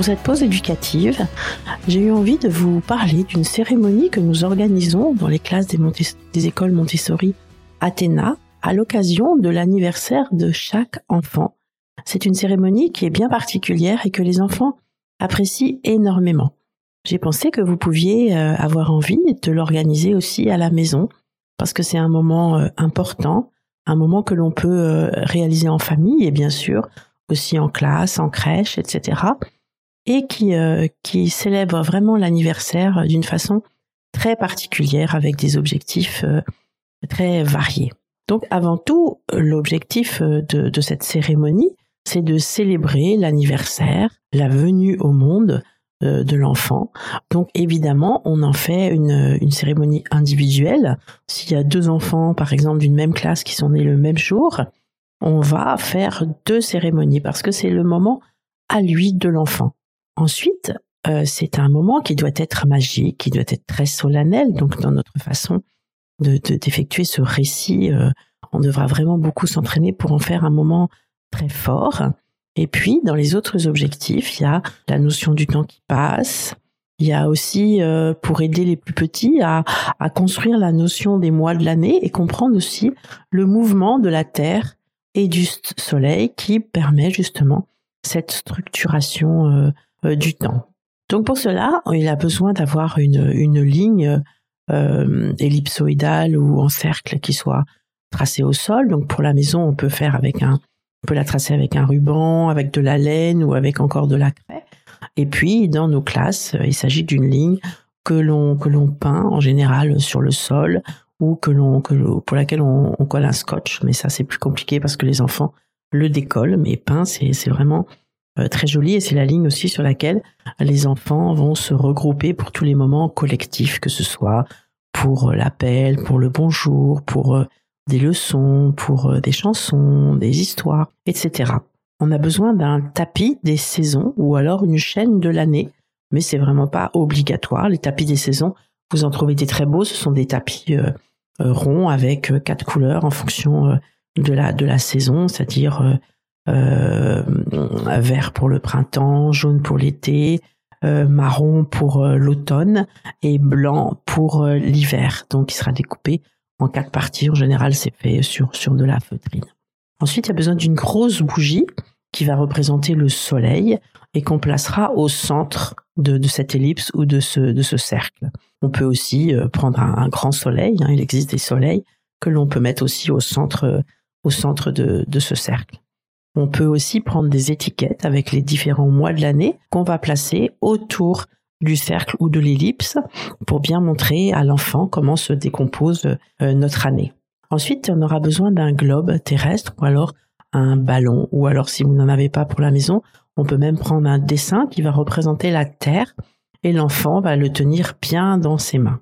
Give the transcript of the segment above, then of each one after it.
Pour cette pause éducative, j'ai eu envie de vous parler d'une cérémonie que nous organisons dans les classes des, écoles Montessori Athéna à l'occasion de l'anniversaire de chaque enfant. C'est une cérémonie qui est bien particulière et que les enfants apprécient énormément. J'ai pensé que vous pouviez euh, avoir envie de l'organiser aussi à la maison parce que c'est un moment euh, important, un moment que l'on peut euh, réaliser en famille et bien sûr aussi en classe, en crèche, etc. et qui, qui célèbre vraiment l'anniversaire d'une façon très particulière avec des objectifs très variés. Donc avant tout, l'objectif de, de cette cérémonie, c'est de célébrer l'anniversaire, la venue au monde euh, de l'enfant. Donc évidemment, on en fait une, une cérémonie individuelle. S'il y a deux enfants, par exemple, d'une même classe qui sont nés le même jour, on va faire deux cérémonies parce que c'est le moment à lui de l'enfant. Ensuite, euh, c'est un moment qui doit être magique, qui doit être très solennel. Donc dans notre façon de d'effectuer ce récit, euh, on devra vraiment beaucoup s'entraîner pour en faire un moment très fort. Et puis, dans les autres objectifs, il y a la notion du temps qui passe. Il y a aussi, euh, pour aider les plus petits, à, à construire la notion des mois de l'année et comprendre aussi le mouvement de la Terre et du Soleil qui permet justement cette structuration du temps. Donc pour cela, il a besoin d'avoir une, une ligne euh, ellipsoïdale ou en cercle qui soit tracée au sol. Donc pour la maison, on peut faire avec un, on peut la tracer avec un ruban, avec de la laine ou avec encore de la craie. Et puis, dans nos classes, il s'agit d'une ligne que l'on que l'on peint en général sur le sol ou que l'on pour laquelle on, colle un scotch. Mais ça, c'est plus compliqué parce que les enfants le décollent. Mais peint, c'est c'est vraiment euh, très joli et c'est la ligne aussi sur laquelle les enfants vont se regrouper pour tous les moments collectifs, que ce soit pour l'appel, pour le bonjour, pour euh, des leçons, pour euh, des chansons, des histoires, etc. On a besoin d'un tapis des saisons ou alors une chaîne de l'année, mais c'est vraiment pas obligatoire. Les tapis des saisons, vous en trouvez des très beaux, ce sont des tapis euh, euh, ronds avec quatre couleurs en fonction de la de la saison, c'est-à-dire vert pour le printemps, jaune pour l'été, marron pour l'automne et blanc pour l'hiver. Donc il sera découpé en quatre parties. En général, c'est fait sur, sur de la feutrine. Ensuite, il y a besoin d'une grosse bougie qui va représenter le soleil et qu'on placera au centre de, cette ellipse ou de ce, de ce cercle. On peut aussi euh, prendre un, grand soleil, hein, il existe des soleils que l'on peut mettre aussi au centre, au centre de, de ce cercle. On peut aussi prendre des étiquettes avec les différents mois de l'année qu'on va placer autour du cercle ou de l'ellipse pour bien montrer à l'enfant comment se décompose euh, notre année. Ensuite, on aura besoin d'un globe terrestre ou alors un ballon ou alors si vous n'en avez pas pour la maison, on peut même prendre un dessin qui va représenter la Terre et l'enfant va le tenir bien dans ses mains.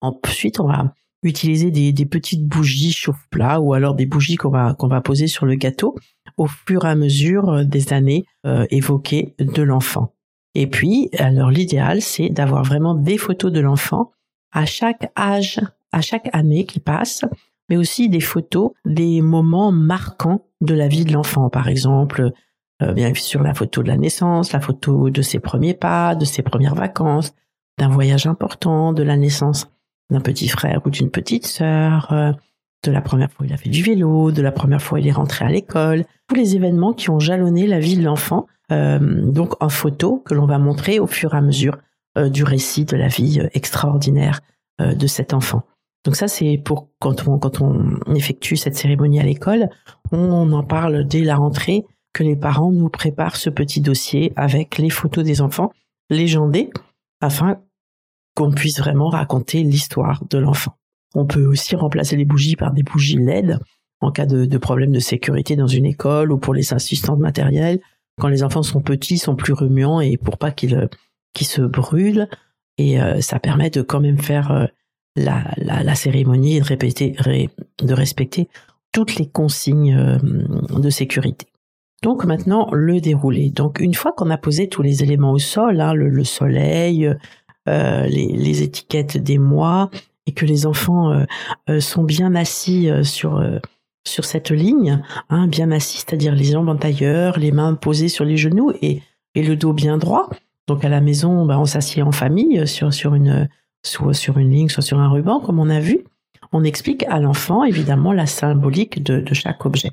Ensuite, on va utiliser des, petites bougies chauffe-plat ou alors des bougies qu'on va, qu'on va poser sur le gâteau au fur et à mesure des années euh, évoquées de l'enfant. Et puis, alors l'idéal, c'est d'avoir vraiment des photos de l'enfant à chaque âge, à chaque année qui passe, mais aussi des photos des moments marquants de la vie de l'enfant. Par exemple, euh, bien sûr la photo de la naissance, la photo de ses premiers pas, de ses premières vacances, d'un voyage important, de la naissance d'un petit frère ou d'une petite sœur, euh, de la première fois il a fait du vélo, de la première fois il est rentré à l'école, tous les événements qui ont jalonné la vie de l'enfant euh, donc en photo que l'on va montrer au fur et à mesure euh, du récit de la vie euh, extraordinaire de cet enfant. Donc ça, c'est pour quand on, quand on effectue cette cérémonie à l'école, on en parle dès la rentrée, que les parents nous préparent ce petit dossier avec les photos des enfants légendés, afin qu'on puisse vraiment raconter l'histoire de l'enfant. On peut aussi remplacer les bougies par des bougies LED en cas de, de problème de sécurité dans une école ou pour les assistants de quand les enfants sont petits, sont plus remuants et pour pas qu'ils qu'ils se brûlent. Et ça permet de quand même faire la, la, cérémonie et de, répéter, de respecter toutes les consignes de sécurité. Donc maintenant le déroulé. Donc une fois qu'on a posé tous les éléments au sol, hein, le, soleil, euh, les, étiquettes des mois, et que les enfants euh, euh, sont bien assis sur sur cette ligne, hein, bien assis, c'est-à-dire les jambes en tailleur, les mains posées sur les genoux et, et le dos bien droit. Donc à la maison, bah, on s'assied en famille sur sur une soit sur une ligne, soit sur un ruban, comme on a vu. On explique à l'enfant évidemment la symbolique de, de chaque objet.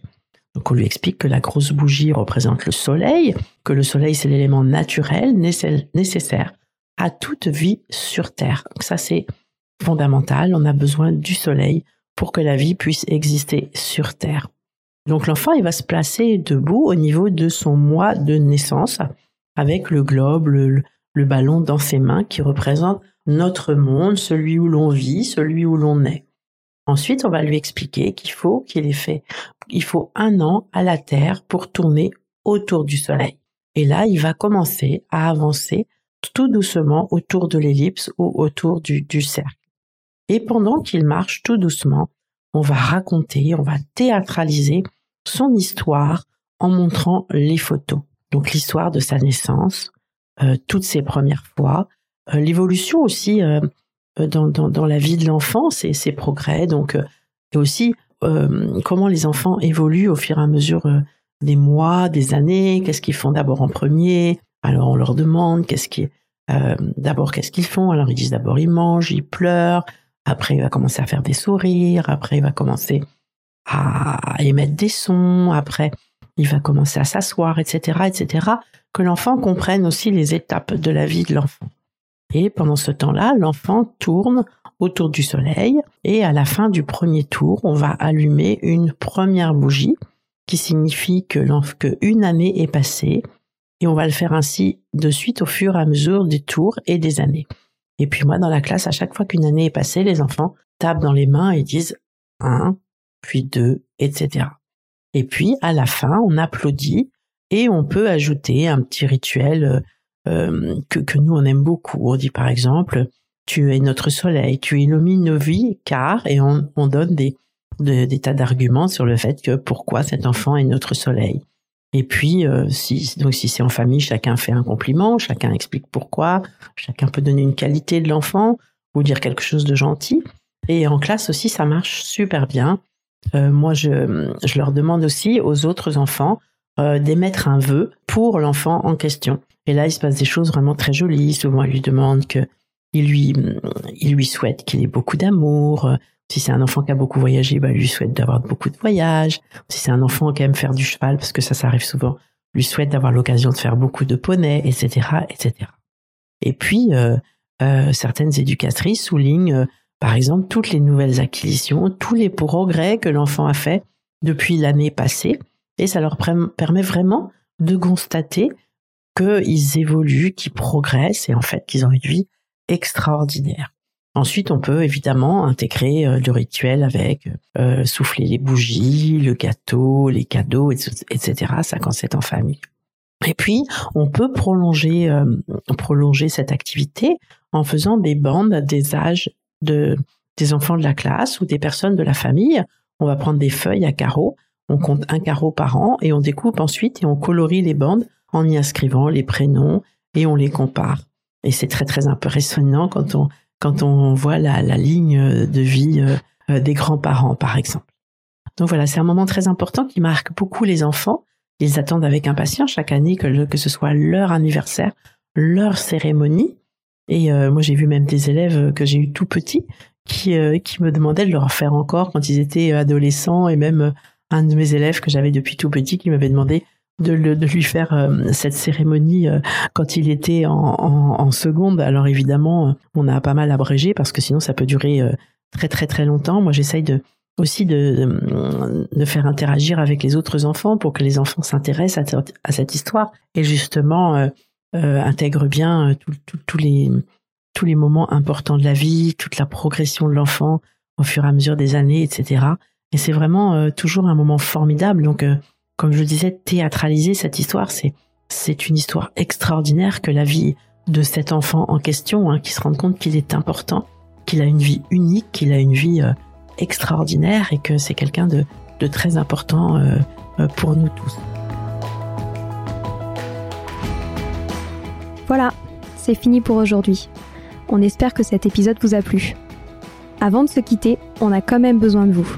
Donc on lui explique que la grosse bougie représente le soleil, que le soleil c'est l'élément naturel nécessaire à toute vie sur Terre. Donc ça c'est fondamental, on a besoin du soleil pour que la vie puisse exister sur Terre. Donc l'enfant il va se placer debout au niveau de son mois de naissance avec le globe, le, ballon dans ses mains qui représente notre monde, celui où l'on vit, celui où l'on est. Ensuite, on va lui expliquer qu'il faut qu'il ait fait, il faut un an à la Terre pour tourner autour du Soleil. Et là, il va commencer à avancer tout doucement autour de l'ellipse ou autour du cercle. Et pendant qu'il marche tout doucement, on va raconter, on va théâtraliser son histoire en montrant les photos. Donc l'histoire de sa naissance, euh, toutes ses premières fois, euh, l'évolution aussi euh, dans, la vie de l'enfant, ses, progrès, donc et aussi comment les enfants évoluent au fur et à mesure des mois, des années, qu'est-ce qu'ils font d'abord en premier. Alors on leur demande qu'est-ce qui d'abord qu'est-ce qu'ils font. Alors ils disent d'abord ils mangent, ils pleurent. Après il va commencer à faire des sourires. Après il va commencer à émettre des sons. Après il va commencer à s'asseoir, etc., etc. Que l'enfant comprenne aussi les étapes de la vie de l'enfant. Et pendant ce temps-là, l'enfant tourne autour du soleil et à la fin du premier tour, on va allumer une première bougie qui signifie que, une année est passée et on va le faire ainsi de suite au fur et à mesure des tours et des années. Et puis moi, dans la classe, à chaque fois qu'une année est passée, les enfants tapent dans les mains et disent un, puis deux, etc. Et puis, à la fin, on applaudit et on peut ajouter un petit rituel euh, euh, que, nous on aime beaucoup. On dit par exemple, tu es notre soleil, tu illumines nos vies, car, et on, on donne des tas d'arguments sur le fait que pourquoi cet enfant est notre soleil. Et puis, euh, si, donc si c'est en famille, chacun fait un compliment, chacun explique pourquoi, chacun peut donner une qualité de l'enfant ou dire quelque chose de gentil. Et en classe aussi, ça marche super bien. Euh, moi, je, leur demande aussi aux autres enfants euh, d'émettre un vœu pour l'enfant en question. Et là, il se passe des choses vraiment très jolies. Souvent, il lui demande que il lui, il lui souhaite qu'il ait beaucoup d'amour. Si c'est un enfant qui a beaucoup voyagé, bah, lui souhaite d'avoir beaucoup de voyages. Si c'est un enfant qui aime faire du cheval, parce que ça, ça arrive souvent, lui souhaite d'avoir l'occasion de faire beaucoup de poneys, etc., etc. Et puis, euh, euh, certaines éducatrices soulignent, euh, par exemple, toutes les nouvelles acquisitions, tous les progrès que l'enfant a fait depuis l'année passée, et ça leur permet vraiment de constater qu'ils évoluent, qu'ils progressent et en fait qu'ils ont une vie extraordinaire. Ensuite, on peut évidemment intégrer euh, le rituel avec euh, souffler les bougies, le gâteau, les cadeaux, etc. Ça quand c'est en famille. Et puis, on peut prolonger euh, prolonger cette activité en faisant des bandes des âges de des enfants de la classe ou des personnes de la famille. On va prendre des feuilles à carreaux, on compte un carreau par an et on découpe ensuite et on colorie les bandes en y inscrivant les prénoms et on les compare. Et c'est très très impressionnant quand on quand on voit la, ligne de vie euh, euh, des grands-parents par exemple. Donc voilà, c'est un moment très important qui marque beaucoup les enfants. Ils attendent avec impatience chaque année que, que ce soit leur anniversaire, leur cérémonie. Et euh, moi, j'ai vu même des élèves que j'ai eu tout petits qui, qui me demandaient de leur faire encore quand ils étaient adolescents et même un de mes élèves que j'avais depuis tout petit qui m'avait demandé de, lui faire euh, cette cérémonie euh, quand il était en, seconde. Alors évidemment, on a pas mal abrégé parce que sinon ça peut durer euh, très très très longtemps. Moi, j'essaye de aussi de, de, faire interagir avec les autres enfants pour que les enfants s'intéressent à, cette histoire et justement euh, intègrent bien tous les tous les moments importants de la vie, toute la progression de l'enfant au fur et à mesure des années, etc. Et c'est vraiment toujours un moment formidable. Donc comme je disais, théâtraliser cette histoire, c'est c'est une histoire extraordinaire que la vie de cet enfant en question, hein, qui se rend compte qu'il est important, qu'il a une vie unique, qu'il a une vie euh, extraordinaire et que c'est quelqu'un de, très important euh, euh, pour nous tous. Voilà, c'est fini pour aujourd'hui. On espère que cet épisode vous a plu. Avant de se quitter, on a quand même besoin de vous.